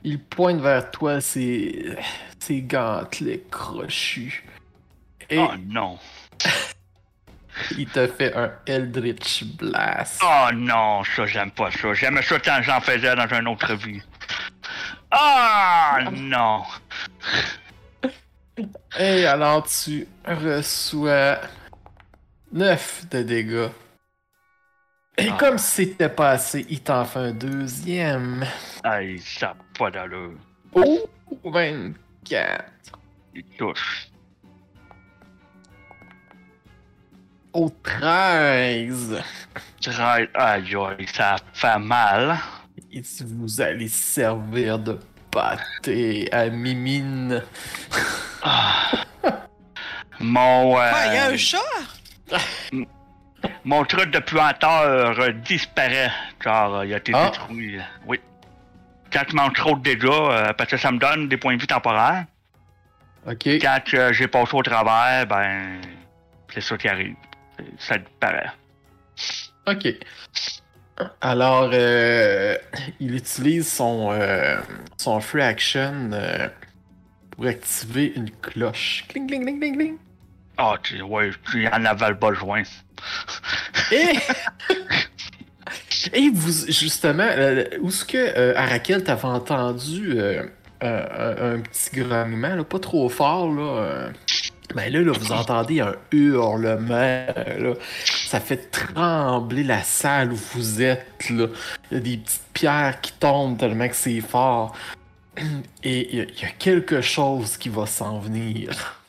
A: il pointe vers toi ses, ses gantelets crochus. Et
D: Oh non.
A: il te fait un Eldritch Blast.
D: Oh non, ça j'aime pas ça. J'aimais ça quand j'en faisais dans une autre vie. Ah non.
A: Et alors tu reçois 9 de dégâts. Et
D: Ah.
A: comme c'était pas assez, il t'en fait un deuxième.
D: Aïe, ça pas d'allure.
A: Oh, 24.
D: Il touche.
A: Oh, 13.
D: Aïe, aïe, aïe, ça fait mal.
A: Et si vous allez servir de pâté à Mimine.
D: Mon, euh,
C: il y a un chat?
D: mon truc de puanteur euh, disparaît. Genre, euh, il a été
A: Ah.
D: détruit. Oui. Quand tu manges trop de dégâts, euh, parce que ça me donne des points de vie temporaires.
A: Ok.
D: Quand euh, j'ai passé au travers, ben, c'est ça qui arrive. Ça disparaît.
A: Ok. Alors, euh, il utilise son, euh, son free action euh, pour activer une cloche. Cling, cling, cling, cling, cling.
D: Ah, tu, ouais, tu en avais besoin.
A: Et, et vous, justement, euh, où est-ce que euh, Arakel t'avait entendu euh, euh, un, un petit grognement, là, pas trop fort, là. Euh, ben là, là, vous entendez un hurlement, là. Ça fait trembler la salle où vous êtes. Il y a des petites pierres qui tombent tellement que c'est fort. Et il y a quelque chose qui va s'en venir.